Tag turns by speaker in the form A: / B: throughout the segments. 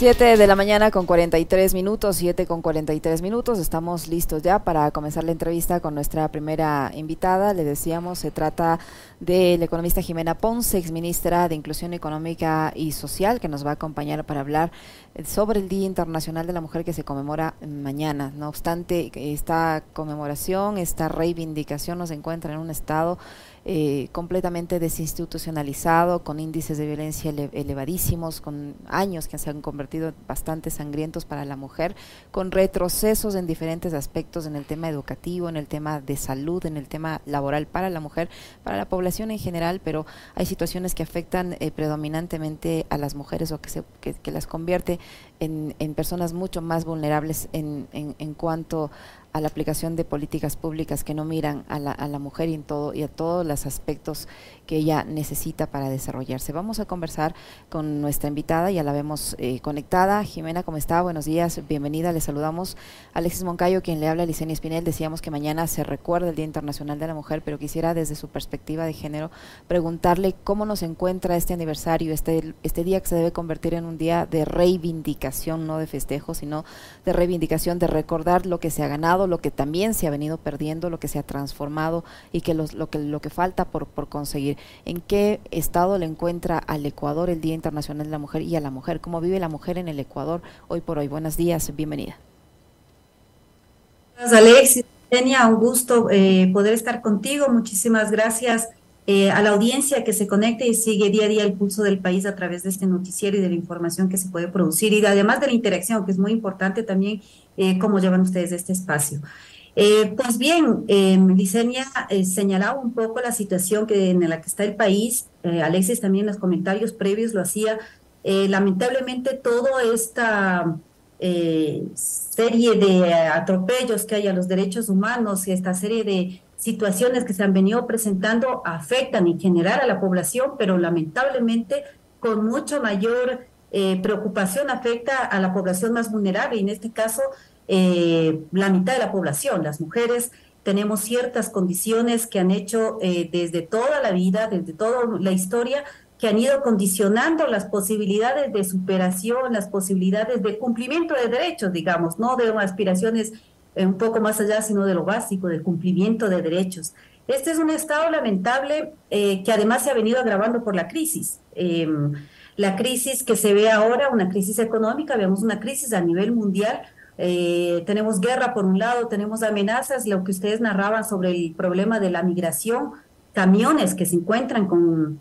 A: 7 de la mañana con 43 minutos, 7 con 43 minutos. Estamos listos ya para comenzar la entrevista con nuestra primera invitada. Le decíamos, se trata de la economista Jimena Ponce, exministra de Inclusión Económica y Social, que nos va a acompañar para hablar sobre el Día Internacional de la Mujer que se conmemora mañana. No obstante, esta conmemoración, esta reivindicación nos encuentra en un estado eh, completamente desinstitucionalizado, con índices de violencia elevadísimos, con años que se han convertido bastante sangrientos para la mujer, con retrocesos en diferentes aspectos en el tema educativo, en el tema de salud, en el tema laboral para la mujer, para la población en general, pero hay situaciones que afectan eh, predominantemente a las mujeres o que, se, que, las convierte en, en, personas mucho más vulnerables en, en, en cuanto a la aplicación de políticas públicas que no miran a la, a la mujer y, en todo, y a todos los aspectos que ella necesita para desarrollarse. Vamos a conversar con nuestra invitada, ya la vemos eh, conectada. Jimena, ¿cómo está? Buenos días, bienvenida. Le saludamos Alexis Moncayo, quien le habla a Licenia Espinel. Decíamos que mañana se recuerda el Día Internacional de la Mujer, pero quisiera desde su perspectiva de género preguntarle cómo nos encuentra este aniversario, este, este día que se debe convertir en un día de reivindicación, no de festejo, sino de reivindicación, de recordar lo que se ha ganado lo que también se ha venido perdiendo, lo que se ha transformado y que lo, que, falta por, conseguir. ¿En qué estado le encuentra al Ecuador el Día Internacional de la Mujer y a la mujer? ¿Cómo vive la mujer en el Ecuador hoy por hoy? Buenos días, bienvenida.
B: Alexis, Tenia, un gusto eh, poder estar contigo. Muchísimas gracias eh, a la audiencia que se conecte y sigue día a día el pulso del país a través de este noticiero y de la información que se puede producir y además de la interacción, que es muy importante también eh, cómo llevan ustedes este espacio. Eh, pues bien, Licenia señalaba un poco la situación que, en la que está el país. Alexis también en los comentarios previos lo hacía. lamentablemente, toda esta serie de atropellos que hay a los derechos humanos y esta serie de situaciones que se han venido presentando afectan en general a la población, pero lamentablemente con mucha mayor preocupación afecta a la población más vulnerable, y en este caso eh, la mitad de la población, las mujeres, tenemos ciertas condiciones que han hecho eh, desde toda la vida, desde toda la historia, que han ido condicionando las posibilidades de superación, las posibilidades de cumplimiento de derechos, digamos, no de aspiraciones eh, un poco más allá, sino de lo básico, de cumplimiento de derechos. Este es un estado lamentable que además se ha venido agravando por la crisis. Em, la crisis que se ve ahora, una crisis económica, vemos una crisis a nivel mundial, eh, tenemos guerra por un lado, tenemos amenazas, lo que ustedes narraban sobre el problema de la migración, camiones que se encuentran con,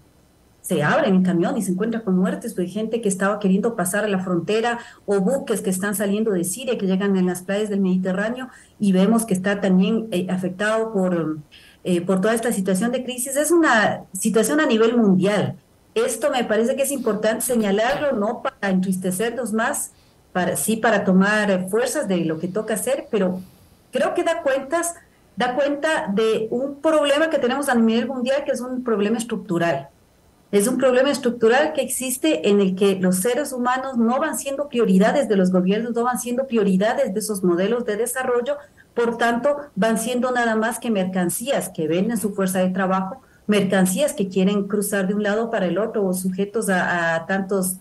B: se abren en camión y se encuentran con muertes, hay gente que estaba queriendo pasar a la frontera o buques que están saliendo de Siria, que llegan en las playas del Mediterráneo y vemos que está también eh, afectado por, eh, por toda esta situación de crisis. Es una situación a nivel mundial. Esto me parece que es importante señalarlo, no para entristecernos más, para, sí para tomar fuerzas de lo que toca hacer, pero creo que da cuentas, da cuenta de un problema que tenemos a nivel mundial que es un problema estructural. Es un problema estructural que existe en el que los seres humanos no van siendo prioridades de los gobiernos, no van siendo prioridades de esos modelos de desarrollo, por tanto, van siendo nada más que mercancías que venden su fuerza de trabajo, mercancías que quieren cruzar de un lado para el otro o sujetos a, tantos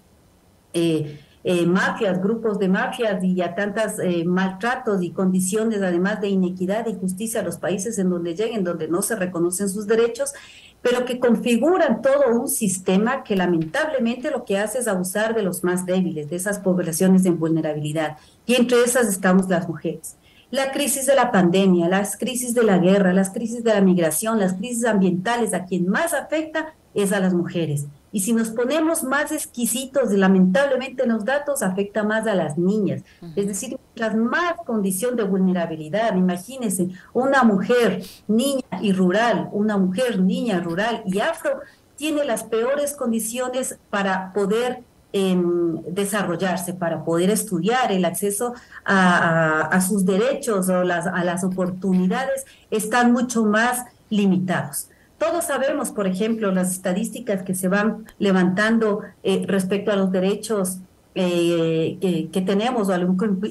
B: eh, eh, mafias, grupos de mafias y a tantos eh, maltratos y condiciones, además de inequidad y justicia a los países en donde lleguen, donde no se reconocen sus derechos, pero que configuran todo un sistema que lamentablemente lo que hace es abusar de los más débiles, de esas poblaciones en vulnerabilidad. Y entre esas estamos las mujeres. La crisis de la pandemia, las crisis de la guerra, las crisis de la migración, las crisis ambientales, a quien más afecta es a las mujeres. Y si nos ponemos más exquisitos, lamentablemente los datos afecta más a las niñas. Es decir, las más condición de vulnerabilidad. Imagínense, una mujer niña y rural, una mujer niña rural y afro tiene las peores condiciones para poder em, desarrollarse, para poder estudiar, el acceso a, sus derechos o las, a las oportunidades están mucho más limitados. Todos sabemos, por ejemplo, las estadísticas que se van levantando eh, respecto a los derechos eh, que, tenemos o al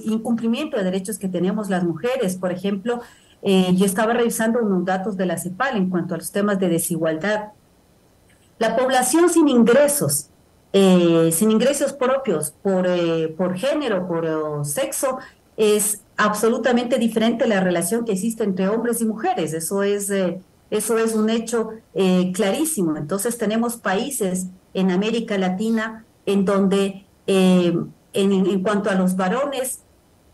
B: incumplimiento de derechos que tenemos las mujeres. Por ejemplo, eh, yo estaba revisando unos datos de la CEPAL en cuanto a los temas de desigualdad. La población sin ingresos sin ingresos propios por, por género, por sexo, es absolutamente diferente la relación que existe entre hombres y mujeres. Eso es, eso es un hecho clarísimo. Entonces tenemos países en América Latina en donde en, en cuanto a los varones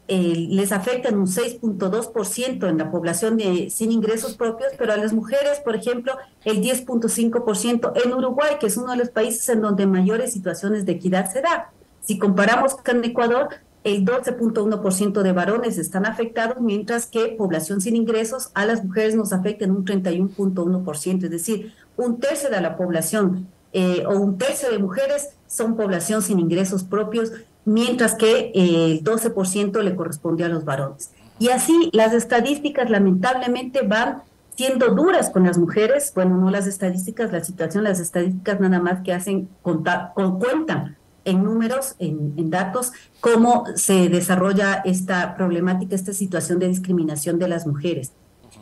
B: eh, les afectan un 6.2% en la población de, sin ingresos propios, pero a las mujeres, por ejemplo, el 10.5% en Uruguay, que es uno de los países en donde mayores situaciones de equidad se da. Si comparamos con Ecuador, el 12.1% de varones están afectados, mientras que población sin ingresos a las mujeres nos afecta en un 31.1%, es decir, un tercio de la población eh, o un tercio de mujeres son población sin ingresos propios mientras que el 12% le corresponde a los varones. Y así las estadísticas lamentablemente van siendo duras con las mujeres, bueno, no las estadísticas, la situación, las estadísticas nada más que hacen contar, cuentan en números, en, en, datos, cómo se desarrolla esta problemática, esta situación de discriminación de las mujeres.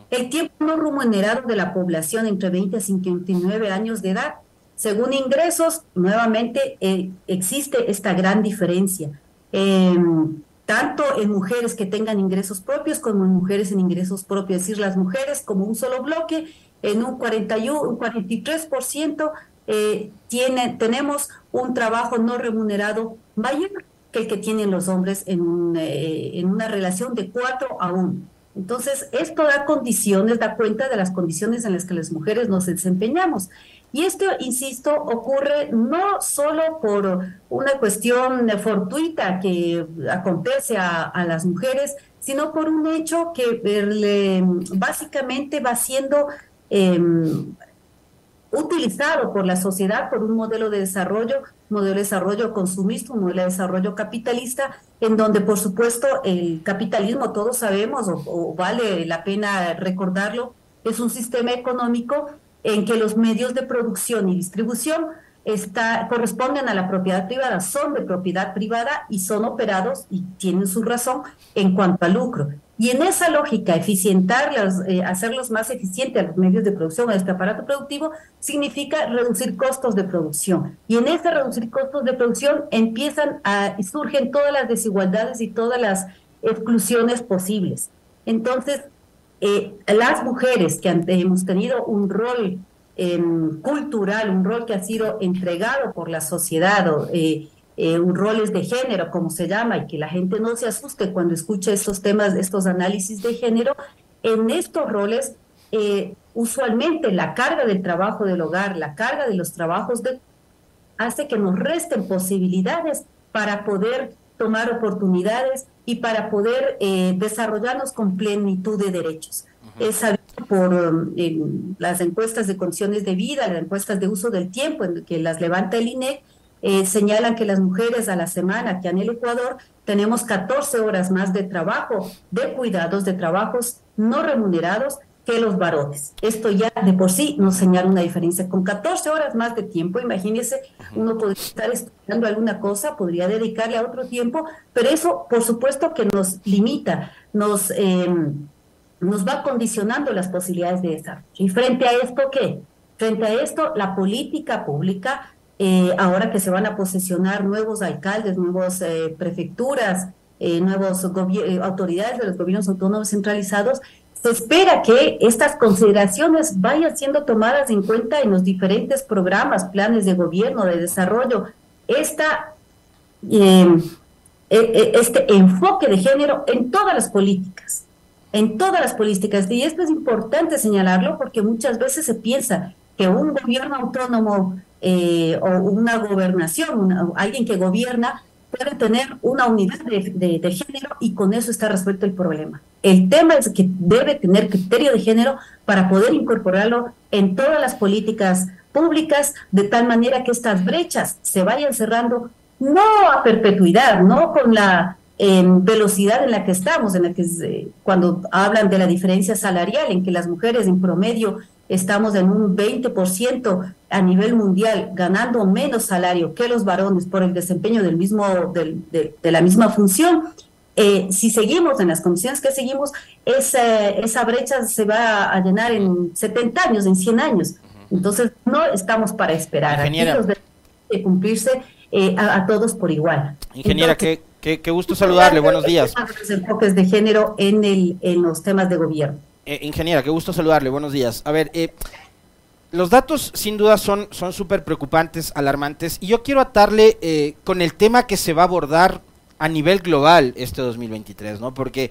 B: El tiempo no remunerado de la población entre 20 y 59 años de edad según ingresos, nuevamente eh, existe esta gran diferencia, em, tanto en mujeres que tengan ingresos propios como en mujeres en ingresos propios, es decir, las mujeres como un solo bloque, en un 41, un 43% eh, tiene, tenemos un trabajo no remunerado mayor que el que tienen los hombres en, eh, en una relación de 4 a 1. Entonces, esto da condiciones, da cuenta de las condiciones en las que las mujeres nos desempeñamos. Y esto, insisto, ocurre no solo por una cuestión fortuita que acontece a, las mujeres, sino por un hecho que básicamente va siendo em, utilizado por la sociedad por un modelo de desarrollo, modelo de desarrollo consumista, un modelo de desarrollo capitalista, en donde por supuesto el capitalismo, todos sabemos, o vale la pena recordarlo, es un sistema económico en que los medios de producción y distribución corresponden a la propiedad privada, son de propiedad privada y son operados y tienen su razón en cuanto al lucro. Y en esa lógica, eficientarlos, eh, hacerlos más eficientes a los medios de producción, a este aparato productivo, significa reducir costos de producción. Y en ese reducir costos de producción empiezan a, surgen todas las desigualdades y todas las exclusiones posibles. Entonces, eh, las mujeres que hemos tenido un rol em, cultural, un rol que ha sido entregado por la sociedad, eh, eh, un roles de género, como se llama, y que la gente no se asuste cuando escucha estos temas, estos análisis de género, en estos roles, usualmente la carga del trabajo del hogar, la carga de los trabajos de hace que nos resten posibilidades para poder tomar oportunidades y para poder eh, desarrollarnos con plenitud de derechos. Es sabido por um, las encuestas de condiciones de vida, las encuestas de uso del tiempo en que las levanta el INEC, eh, señalan que las mujeres a la semana que en el Ecuador tenemos 14 horas más de trabajo, de cuidados, de trabajos no remunerados que los varones. Esto ya de por sí nos señala una diferencia. Con 14 horas más de tiempo, imagínense, uno podría estar estudiando alguna cosa, podría dedicarle a otro tiempo, pero eso por supuesto que nos limita, nos, em, nos va condicionando las posibilidades de desarrollo. ¿Y frente a esto qué? Frente a esto, la política pública, eh, ahora que se van a posesionar nuevos alcaldes, nuevas eh, prefecturas, eh, nuevas autoridades de los gobiernos autónomos centralizados, se espera que estas consideraciones vayan siendo tomadas en cuenta en los diferentes programas, planes de gobierno, de desarrollo. Esta, em, e, e, este enfoque de género en todas las políticas, en todas las políticas. Y esto es importante señalarlo porque muchas veces se piensa que un gobierno autónomo eh, o una gobernación, alguien que gobierna, puede tener una unidad de, género y con eso está resuelto el problema. El tema es que debe tener criterio de género para poder incorporarlo en todas las políticas públicas de tal manera que estas brechas se vayan cerrando no a perpetuidad, no con la velocidad en la que estamos, en la que cuando hablan de la diferencia salarial, en que las mujeres en promedio estamos en un 20% a nivel mundial, ganando menos salario que los varones por el desempeño del mismo, de, la misma función. Eh, si seguimos en las condiciones que seguimos, esa, esa brecha se va a llenar en 70 años, en 100 años. Entonces, no estamos para esperar. de cumplirse eh, a, todos por igual.
C: Ingeniera, qué, qué, gusto saludarle, buenos días.
B: Los enfoques de género en, el, en los temas de gobierno.
C: Eh, ingeniera, qué gusto saludarle, buenos días. A ver, eh, los datos sin duda son súper preocupantes, alarmantes, y yo quiero atarle eh, con el tema que se va a abordar a nivel global este 2023, ¿no? Porque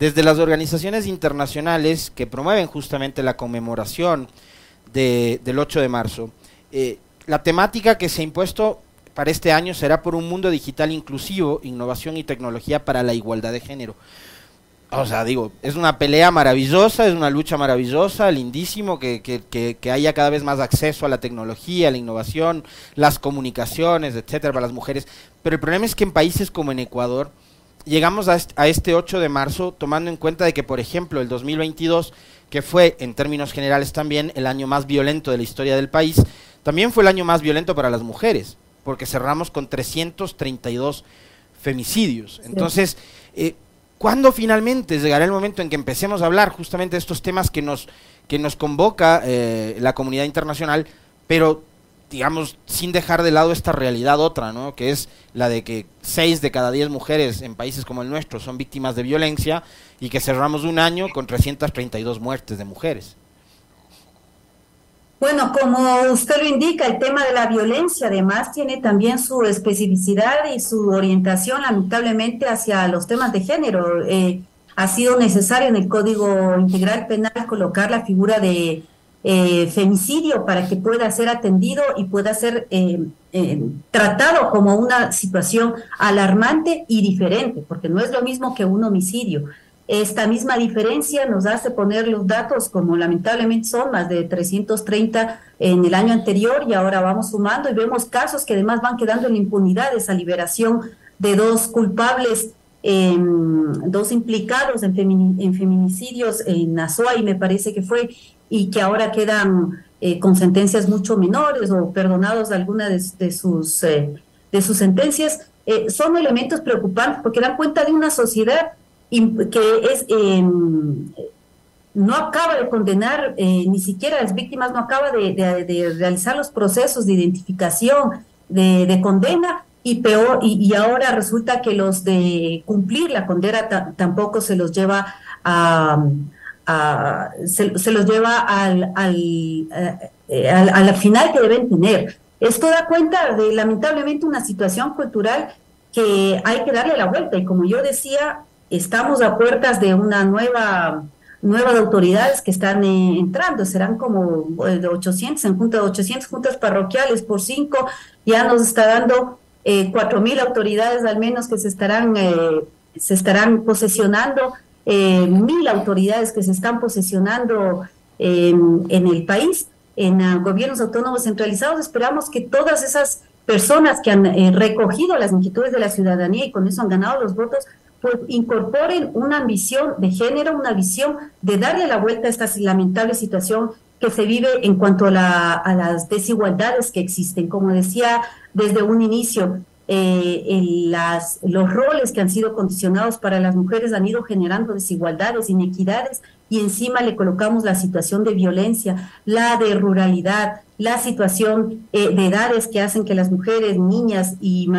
C: desde las organizaciones internacionales que promueven justamente la conmemoración de, del 8 de marzo, eh, la temática que se ha impuesto para este año será por un mundo digital inclusivo, innovación y tecnología para la igualdad de género o sea, digo, es una pelea maravillosa, es una lucha maravillosa, lindísimo que, que, que, haya cada vez más acceso a la tecnología, a la innovación, las comunicaciones, etcétera, para las mujeres. Pero el problema es que en países como en Ecuador, llegamos a este, a este 8 de marzo tomando en cuenta de que, por ejemplo, el 2022, que fue en términos generales también el año más violento de la historia del país, también fue el año más violento para las mujeres, porque cerramos con 332 femicidios. Entonces, eh, ¿Cuándo finalmente llegará el momento en que empecemos a hablar justamente de estos temas que nos, que nos convoca eh, la comunidad internacional, pero digamos, sin dejar de lado esta realidad otra, ¿no? que es la de que seis de cada diez mujeres en países como el nuestro son víctimas de violencia y que cerramos un año con 332 muertes de mujeres.
B: Bueno, como usted lo indica, el tema de la violencia además tiene también su especificidad y su orientación lamentablemente hacia los temas de género. Eh, ha sido necesario en el Código Integral Penal colocar la figura de eh, femicidio para que pueda ser atendido y pueda ser eh, tratado como una situación alarmante y diferente, porque no es lo mismo que un homicidio. Esta misma diferencia nos hace poner los datos como lamentablemente son más de 330 en el año anterior y ahora vamos sumando y vemos casos que además van quedando en impunidad, esa liberación de dos culpables, em, dos implicados en, feminicidios en Azuay me parece que fue, y que ahora quedan eh, con sentencias mucho menores o perdonados de alguna de, sus, eh, de sus sentencias, eh, son elementos preocupantes porque dan cuenta de una sociedad que es em, no acaba de condenar, eh, ni siquiera las víctimas no acaba de, realizar los procesos de identificación, de, condena, y peor, y, ahora resulta que los de cumplir la condena tampoco se los lleva a, se, los lleva al, al, eh, al, al, final que deben tener. Esto da cuenta de lamentablemente una situación cultural que hay que darle la vuelta, y como yo decía, estamos a puertas de una nueva nuevas autoridades que están eh, entrando, serán como 800, eh, en junta, 800 juntas parroquiales por cinco, ya nos está dando eh, 4.000 autoridades al menos que se estarán, eh, se estarán posesionando, mil autoridades que se están posesionando en el país, en gobiernos autónomos centralizados. Esperamos que todas esas personas que han recogido las inquietudes de la ciudadanía y con eso han ganado los votos, pues incorporen una visión de género, una visión de darle la vuelta a esta lamentable situación que se vive en cuanto a, las desigualdades que existen. Como decía desde un inicio, eh, las, los roles que han sido condicionados para las mujeres han ido generando desigualdades, inequidades, y encima le colocamos la situación de violencia, la de ruralidad, la situación eh, de edades que hacen que las mujeres, niñas y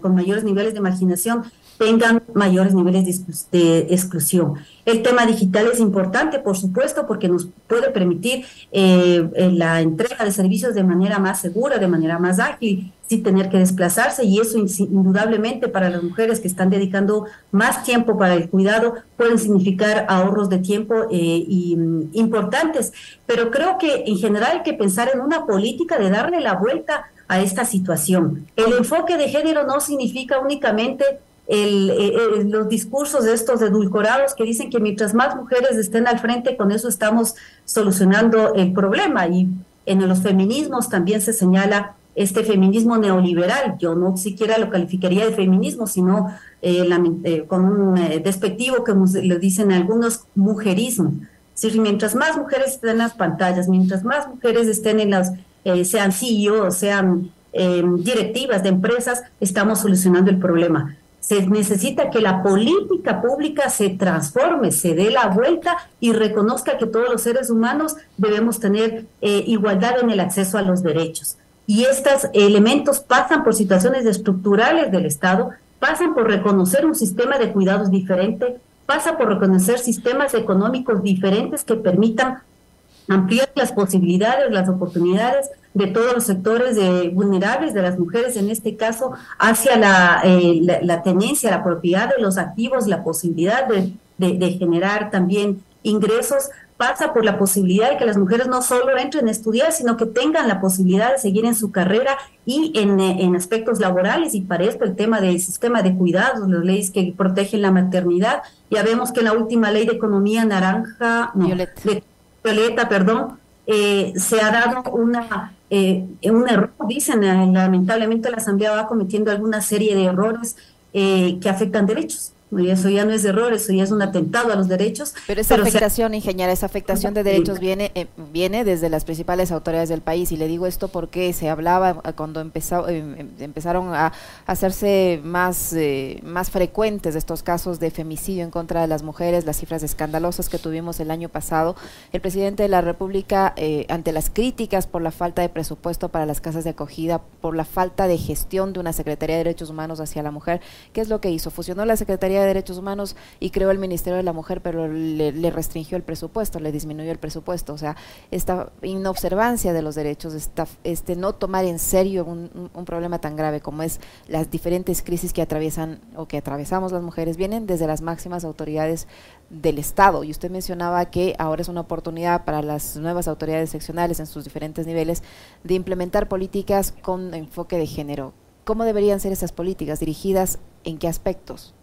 B: con mayores niveles de marginación tengan mayores niveles de, exclusión. El tema digital es importante, por supuesto, porque nos puede permitir eh, la entrega de servicios de manera más segura, de manera más ágil, sin tener que desplazarse y eso indudablemente para las mujeres que están dedicando más tiempo para el cuidado pueden significar ahorros de tiempo eh, mm, importantes. Pero creo que en general hay que pensar en una política de darle la vuelta a esta situación. El enfoque de género no significa únicamente el, los discursos de estos edulcorados que dicen que mientras más mujeres estén al frente, con eso estamos solucionando el problema. Y en los feminismos también se señala este feminismo neoliberal. Yo no siquiera lo calificaría de feminismo, sino eh, eh, con un eh, despectivo que le dicen algunos mujerismo. Es decir, mientras más mujeres estén en las pantallas, mientras más mujeres estén en las, sean CEO, sean directivas de empresas, estamos solucionando el problema se necesita que la política pública se transforme, se dé la vuelta y reconozca que todos los seres humanos debemos tener eh, igualdad en el acceso a los derechos. Y estos elementos pasan por situaciones estructurales del Estado, pasan por reconocer un sistema de cuidados diferente, pasa por reconocer sistemas económicos diferentes que permitan ampliar las posibilidades, las oportunidades de todos los sectores de, vulnerables de las mujeres, en este caso, hacia la, eh, la, tenencia, la propiedad de los activos, la posibilidad de, de, generar también ingresos, pasa por la posibilidad de que las mujeres no solo entren a estudiar, sino que tengan la posibilidad de seguir en su carrera y en, en aspectos laborales. Y para esto el tema del sistema de cuidados, las leyes que protegen la maternidad. Ya vemos que en la última ley de economía naranja, no, Violeta, perdón, eh, se ha dado una, eh, un error, dicen, eh, lamentablemente la Asamblea va cometiendo alguna serie de errores que afectan derechos. Eso ya no es error, eso ya es un atentado a los derechos.
A: Pero esa afectación, ingeniera, esa afectación de derechos viene eh, viene desde las principales autoridades del país. Y le digo esto porque se hablaba eh, cuando empezó, eh, em, empezaron a hacerse más, más frecuentes estos casos de femicidio en contra de las mujeres, las cifras escandalosas que tuvimos el año pasado. El presidente de la República, ante las críticas por la falta de presupuesto para las casas de acogida, por la falta de gestión de una Secretaría de Derechos Humanos hacia la mujer, ¿qué es lo que hizo? Fusionó la Secretaría de Derechos Humanos y creó el Ministerio de la Mujer, pero le, restringió el presupuesto, le disminuyó el presupuesto. O sea, esta inobservancia de los derechos, esta, este no tomar en serio un, un, problema tan grave como es las diferentes crisis que atraviesan o que atravesamos las mujeres, vienen desde las máximas autoridades del Estado. Y usted mencionaba que ahora es una oportunidad para las nuevas autoridades seccionales en sus diferentes niveles de implementar políticas con enfoque de género. ¿Cómo deberían ser esas políticas? ¿Dirigidas en qué aspectos?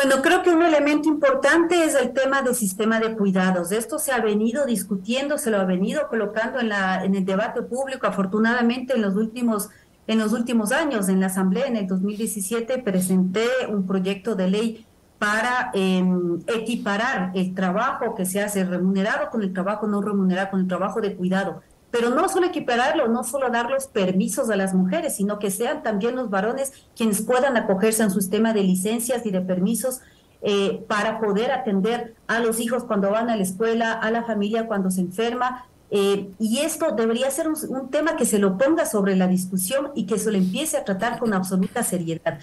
B: Bueno, creo que un elemento importante es el tema del sistema de cuidados. Esto se ha venido discutiendo, se lo ha venido colocando en, la, en el debate público. Afortunadamente, en los últimos en los últimos años, en la Asamblea, en el 2017, presenté un proyecto de ley para em, equiparar el trabajo que se hace remunerado con el trabajo no remunerado, con el trabajo de cuidado pero no solo equipararlo, no solo dar los permisos a las mujeres, sino que sean también los varones quienes puedan acogerse a un sistema de licencias y de permisos eh, para poder atender a los hijos cuando van a la escuela, a la familia cuando se enferma. Eh, y esto debería ser un, tema que se lo ponga sobre la discusión y que se lo empiece a tratar con absoluta seriedad.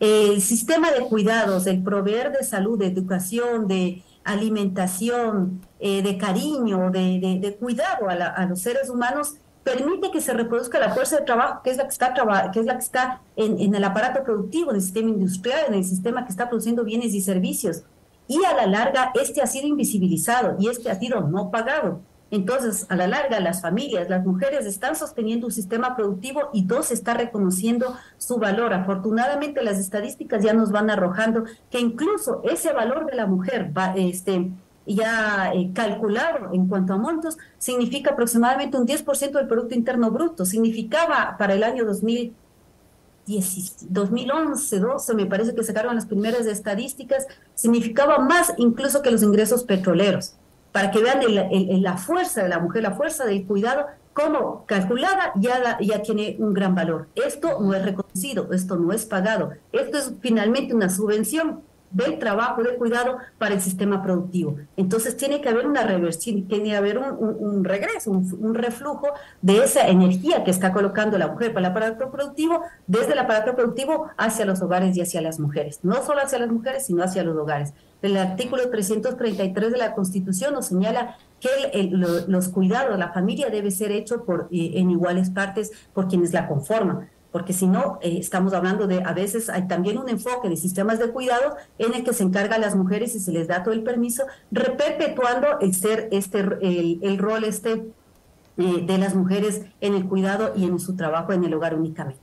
B: el sistema de cuidados, el proveer de salud, de educación, de alimentación, eh, de cariño, de, de, cuidado a, los seres humanos, permite que se reproduzca la fuerza de trabajo, que es la que está, que es la que está en, en, el aparato productivo, en el sistema industrial, en el sistema que está produciendo bienes y servicios. Y a la larga, este ha sido invisibilizado y este ha sido no pagado. Entonces, a la larga, las familias, las mujeres están sosteniendo un sistema productivo y dos, está reconociendo su valor. Afortunadamente, las estadísticas ya nos van arrojando que incluso ese valor de la mujer va, este, ya eh, calculado en cuanto a montos, significa aproximadamente un 10% del Producto Interno Bruto. Significaba para el año 2011, 12, me parece que sacaron las primeras estadísticas, significaba más incluso que los ingresos petroleros para que vean la fuerza de la mujer, la fuerza del cuidado, como calculada ya, ya tiene un gran valor. Esto no es reconocido, esto no es pagado, esto es finalmente una subvención del trabajo de cuidado para el sistema productivo. Entonces tiene que haber una reversión, tiene que haber un, regreso, un, reflujo de esa energía que está colocando la mujer para el aparato productivo, desde el aparato productivo hacia los hogares y hacia las mujeres. No solo hacia las mujeres, sino hacia los hogares. El artículo 333 de la Constitución nos señala que los cuidados, la familia debe ser hecho por, eh, en iguales partes por quienes la conforman porque si no, eh, estamos hablando de, a veces hay también un enfoque de sistemas de cuidado en el que se encargan las mujeres y se les da todo el permiso, reperpetuando el ser este, el, rol este eh, de las mujeres en el cuidado y en su trabajo en el hogar únicamente.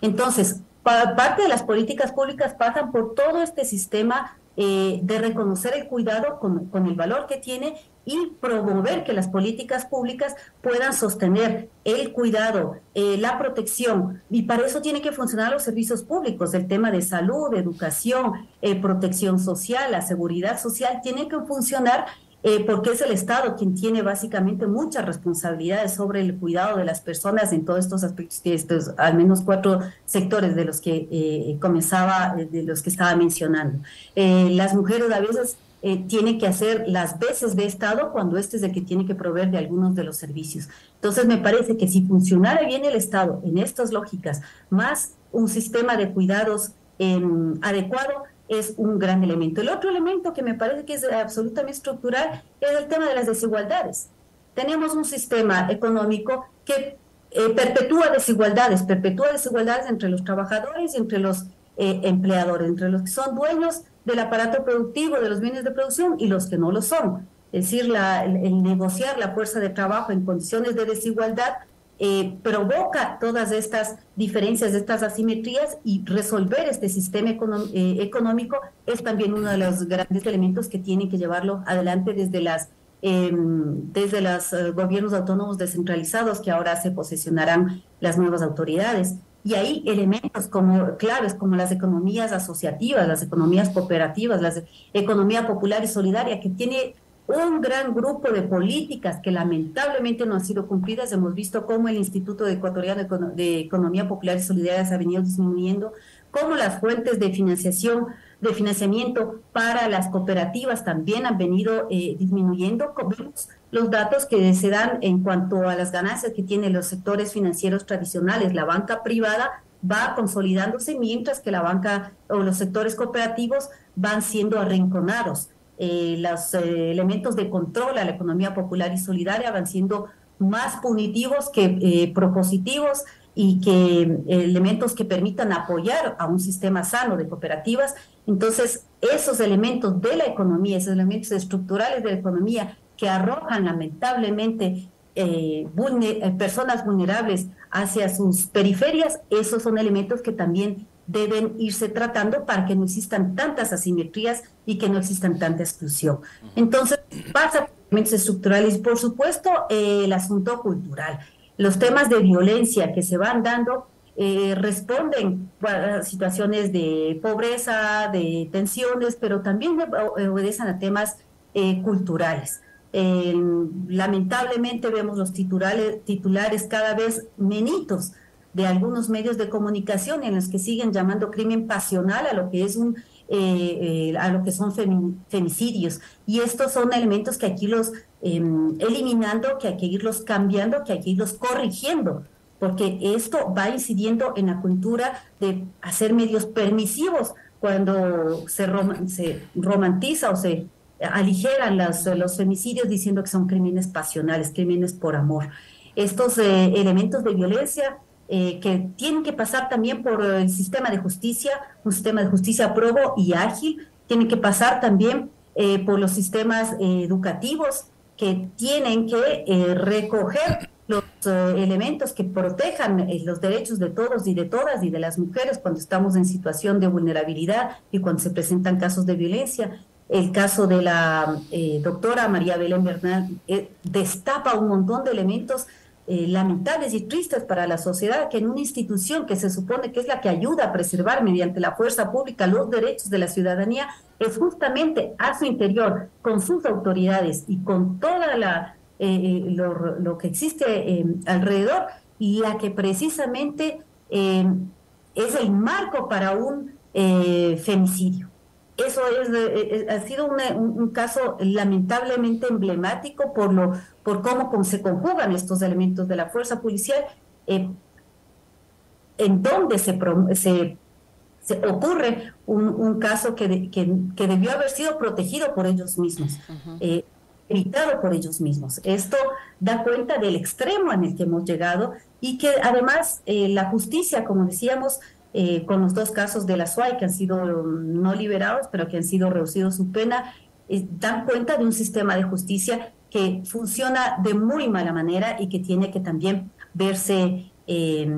B: Entonces, parte de las políticas públicas pasan por todo este sistema eh, de reconocer el cuidado con, con, el valor que tiene y promover que las políticas públicas puedan sostener el cuidado, eh, la protección. Y para eso tiene que funcionar los servicios públicos, el tema de salud, educación, eh, protección social, la seguridad social, tiene que funcionar eh, porque es el Estado quien tiene básicamente muchas responsabilidades sobre el cuidado de las personas en todos estos aspectos, estos al menos cuatro sectores de los que eh, comenzaba, de los que estaba mencionando. Las mujeres a veces eh, tiene que hacer las veces de Estado cuando este es el que tiene que proveer de algunos de los servicios. Entonces, me parece que si funcionara bien el Estado en estas lógicas, más un sistema de cuidados em, adecuado, es un gran elemento. El otro elemento que me parece que es absolutamente estructural es el tema de las desigualdades. Tenemos un sistema económico que eh, perpetúa desigualdades, perpetúa desigualdades entre los trabajadores y entre los eh, empleadores, entre los que son dueños del aparato productivo, de los bienes de producción y los que no lo son. Es decir, la, el, negociar la fuerza de trabajo en condiciones de desigualdad eh, provoca todas estas diferencias, estas asimetrías y resolver este sistema eh, económico es también uno de los grandes elementos que tienen que llevarlo adelante desde las em, desde los eh, gobiernos autónomos descentralizados que ahora se posesionarán las nuevas autoridades. Y hay elementos como claves como las economías asociativas, las economías cooperativas, la economía popular y solidaria, que tiene un gran grupo de políticas que lamentablemente no han sido cumplidas. Hemos visto cómo el Instituto Ecuatoriano de Economía Popular y Solidaria se ha venido disminuyendo, cómo las fuentes de financiación, de financiamiento para las cooperativas también han venido eh, disminuyendo. Vemos los datos que se dan en cuanto a las ganancias que tienen los sectores financieros tradicionales. La banca privada va consolidándose mientras que la banca o los sectores cooperativos van siendo arrinconados eh, los eh, elementos de control a la economía popular y solidaria van siendo más punitivos que eh, propositivos y que elementos que permitan apoyar a un sistema sano de cooperativas. Entonces, esos elementos de la economía, esos elementos estructurales de la economía que arrojan lamentablemente personas vulnerables hacia sus periferias, esos son elementos que también deben irse tratando para que no existan tantas asimetrías y que no existan tanta exclusión. Entonces, pasa por elementos estructurales y, por supuesto, eh, el asunto cultural. Los temas de violencia que se van dando eh, responden a situaciones de pobreza, de tensiones, pero también obedecen a temas eh, culturales. Lamentablemente vemos los titulares, titulares cada vez menitos de algunos medios de comunicación en los que siguen llamando crimen pasional a lo que es un eh, eh, a lo que son femicidios. Y estos son elementos que aquí los em, eliminando que hay que irlos cambiando que hay que irlos corrigiendo porque esto va incidiendo en la cultura de hacer medios permisivos cuando se, se romantiza o se aligeran los femicidios diciendo que son crímenes pasionales, crímenes por amor. Estos eh, elementos de violencia eh, que tienen que pasar también por el sistema de justicia, un sistema de justicia probo y ágil, tienen que pasar también eh, por los sistemas educativos que tienen que recoger los elementos que protejan los derechos de todos y de todas y de las mujeres cuando estamos en situación de vulnerabilidad y cuando se presentan casos de violencia. El caso de la doctora María Belén Bernal destapa un montón de elementos eh, lamentables y tristes para la sociedad que en una institución que se supone que es la que ayuda a preservar mediante la fuerza pública los derechos de la ciudadanía, es justamente a su interior, con sus autoridades y con toda la eh, eh, lo, que existe alrededor, y la que precisamente es el marco para un femicidio. Eso es, ha sido un, caso lamentablemente emblemático por lo por cómo se conjugan estos elementos de la fuerza policial, eh, en donde se, se, ocurre un, caso que, que, debió haber sido protegido por ellos mismos, eh, evitado por ellos mismos. Esto da cuenta del extremo en el que hemos llegado y que además eh, la justicia, como decíamos, eh, con los dos casos de la SUAI que han sido no liberados, pero que han sido reducidos su pena, eh, dan cuenta de un sistema de justicia que funciona de muy mala manera y que tiene que también verse eh,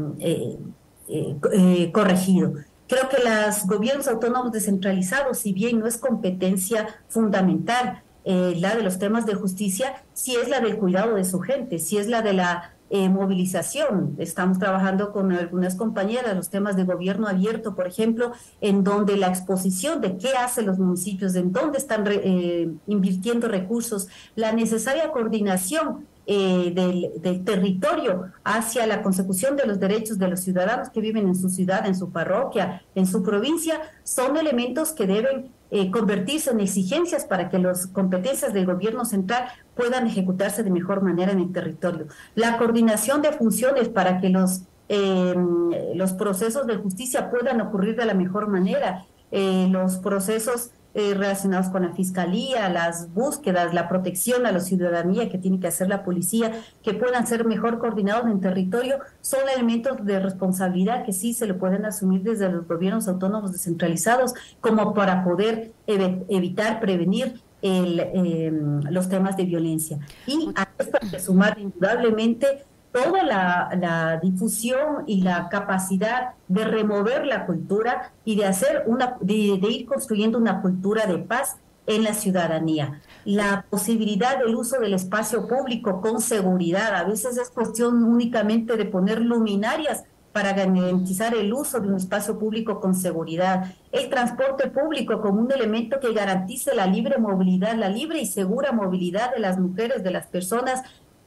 B: corregido. Creo que los gobiernos autónomos descentralizados, si bien no es competencia fundamental la de los temas de justicia, sí es la del cuidado de su gente, sí es la de la eh, movilización. Estamos trabajando con algunas compañeras los temas de gobierno abierto, por ejemplo, en donde la exposición de qué hacen los municipios, en dónde están eh, invirtiendo recursos, la necesaria coordinación eh, del, territorio hacia la consecución de los derechos de los ciudadanos que viven en su ciudad, en su parroquia, en su provincia, son elementos que deben eh, convertirse en exigencias para que las competencias del gobierno central puedan ejecutarse de mejor manera en el territorio. La coordinación de funciones para que los, em, los procesos de justicia puedan ocurrir de la mejor manera. Eh, los procesos eh, relacionados con la fiscalía, las búsquedas, la protección a la ciudadanía que tiene que hacer la policía, que puedan ser mejor coordinados en territorio, son elementos de responsabilidad que sí se le pueden asumir desde los gobiernos autónomos descentralizados, como para poder evitar, prevenir em, los temas de violencia. Y a esto hay que sumar indudablemente toda la, difusión y la capacidad de remover la cultura y de hacer una, de, ir construyendo una cultura de paz en la ciudadanía. La posibilidad del uso del espacio público con seguridad. A veces es cuestión únicamente de poner luminarias para garantizar el uso de un espacio público con seguridad. El transporte público como un elemento que garantice la libre movilidad, la libre y segura movilidad de las mujeres, de las personas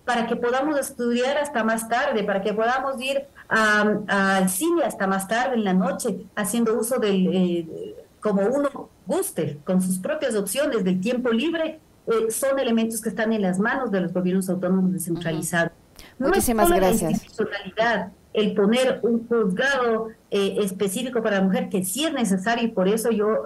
B: para que podamos estudiar hasta más tarde, para que podamos ir al cine hasta más tarde en la noche, haciendo uso del, eh, como uno guste, con sus propias opciones del tiempo libre, eh, son elementos que están en las manos de los gobiernos autónomos descentralizados.
A: Muchísimas gracias.
B: La el poner un juzgado eh, específico para la mujer, que sí es necesario, y por eso yo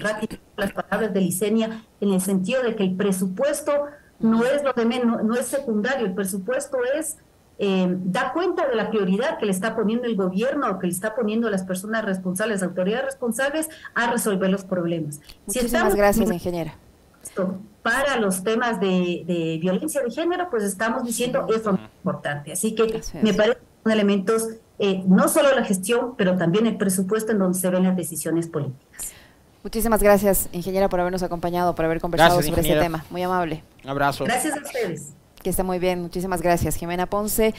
B: ratifico las palabras de Licenia, en el sentido de que el presupuesto no es lo de menos, no es secundario, el presupuesto es eh, da cuenta de la prioridad que le está poniendo el gobierno o que le está poniendo las personas responsables, autoridades responsables, a resolver los problemas.
A: Muchísimas gracias, ingeniera.
B: Para los temas de, violencia de género, pues estamos diciendo eso es importante. Así que me parece elementos, eh, no solo la gestión, pero también el presupuesto en donde se ven las decisiones políticas.
A: Muchísimas gracias, ingeniera, por habernos acompañado, por haber conversado sobre este tema. Muy amable.
C: Un abrazo.
B: Gracias a ustedes.
A: Que esté muy bien. Muchísimas gracias, Jimena Ponce.